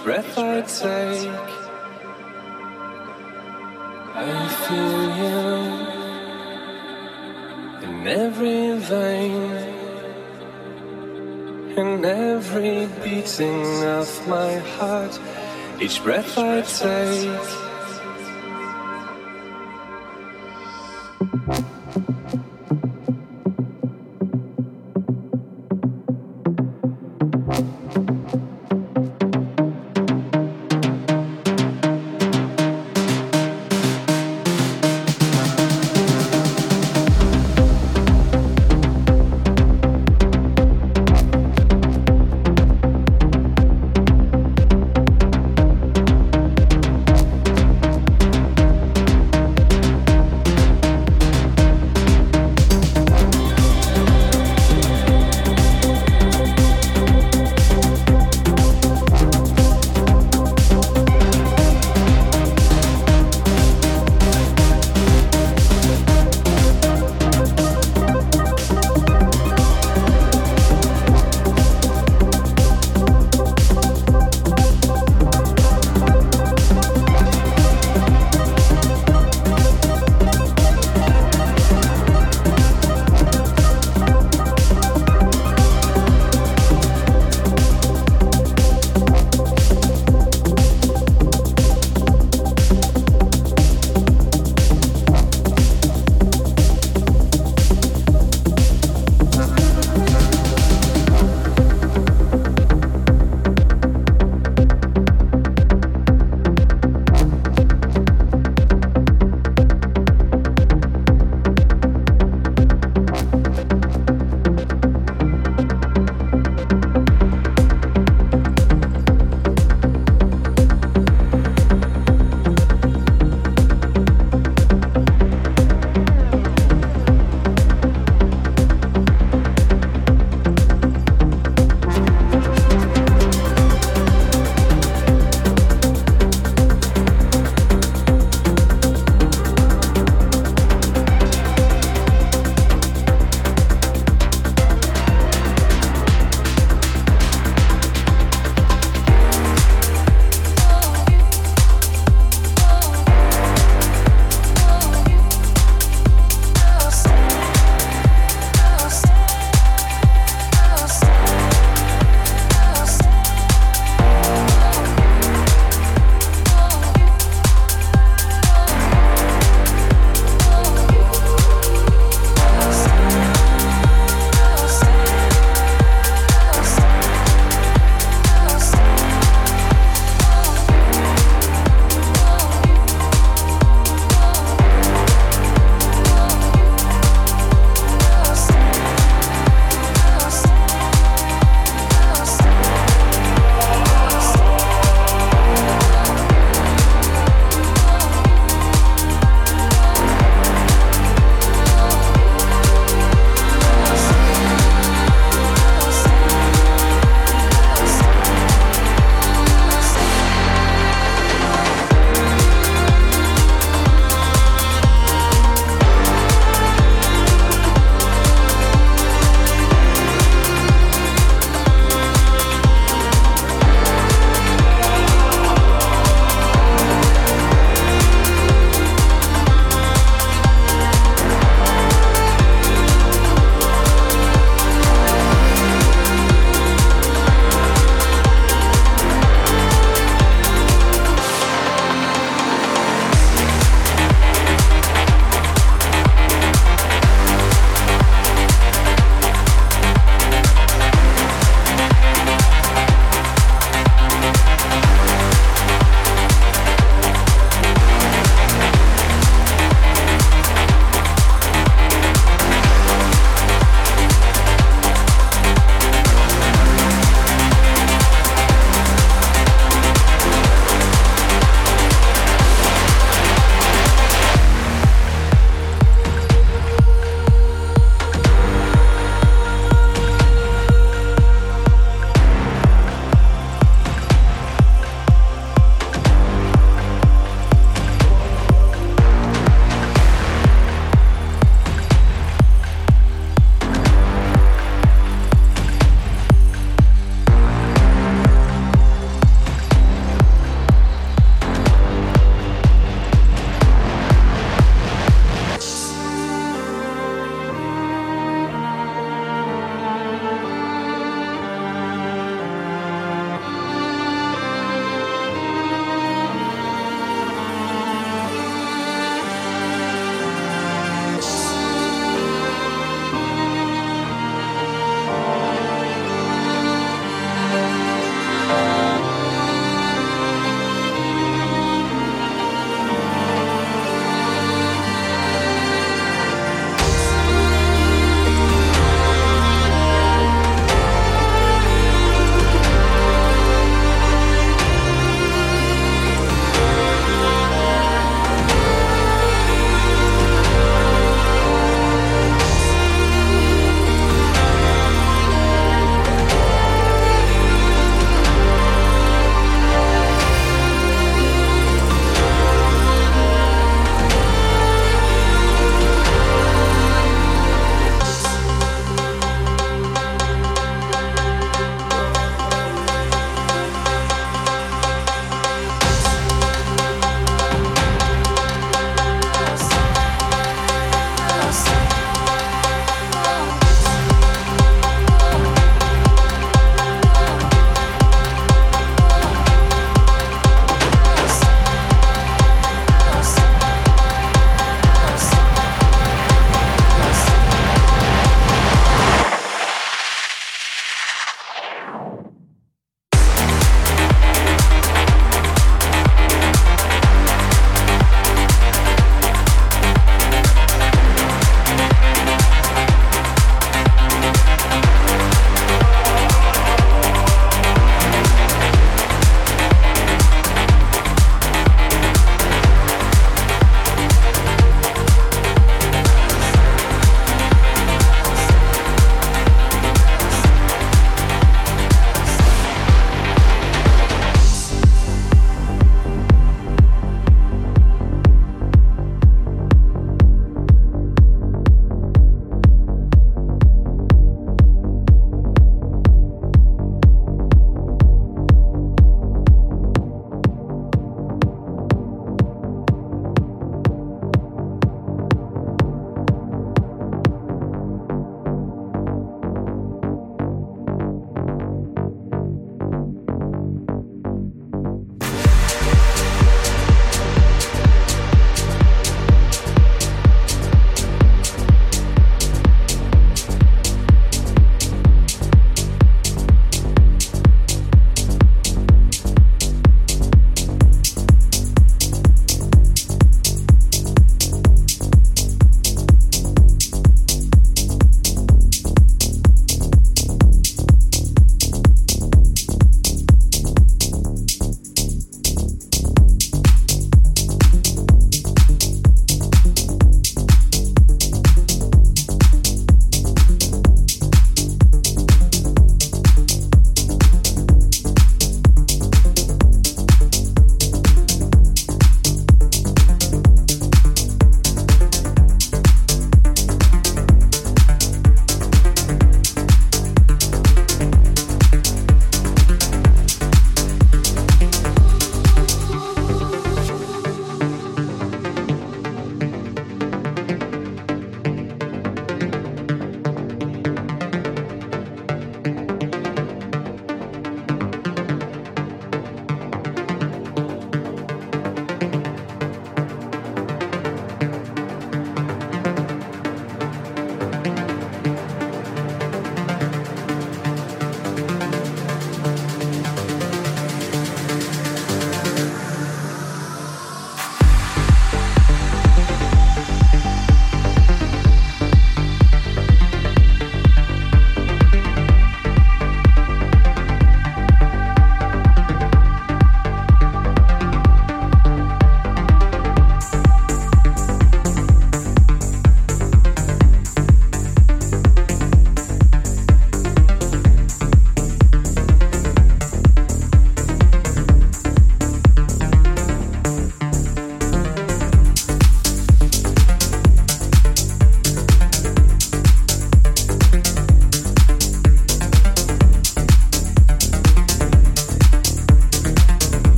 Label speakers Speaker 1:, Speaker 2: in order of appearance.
Speaker 1: each breath I take, I feel you in every vein, in every beating of my heart, each breath I take.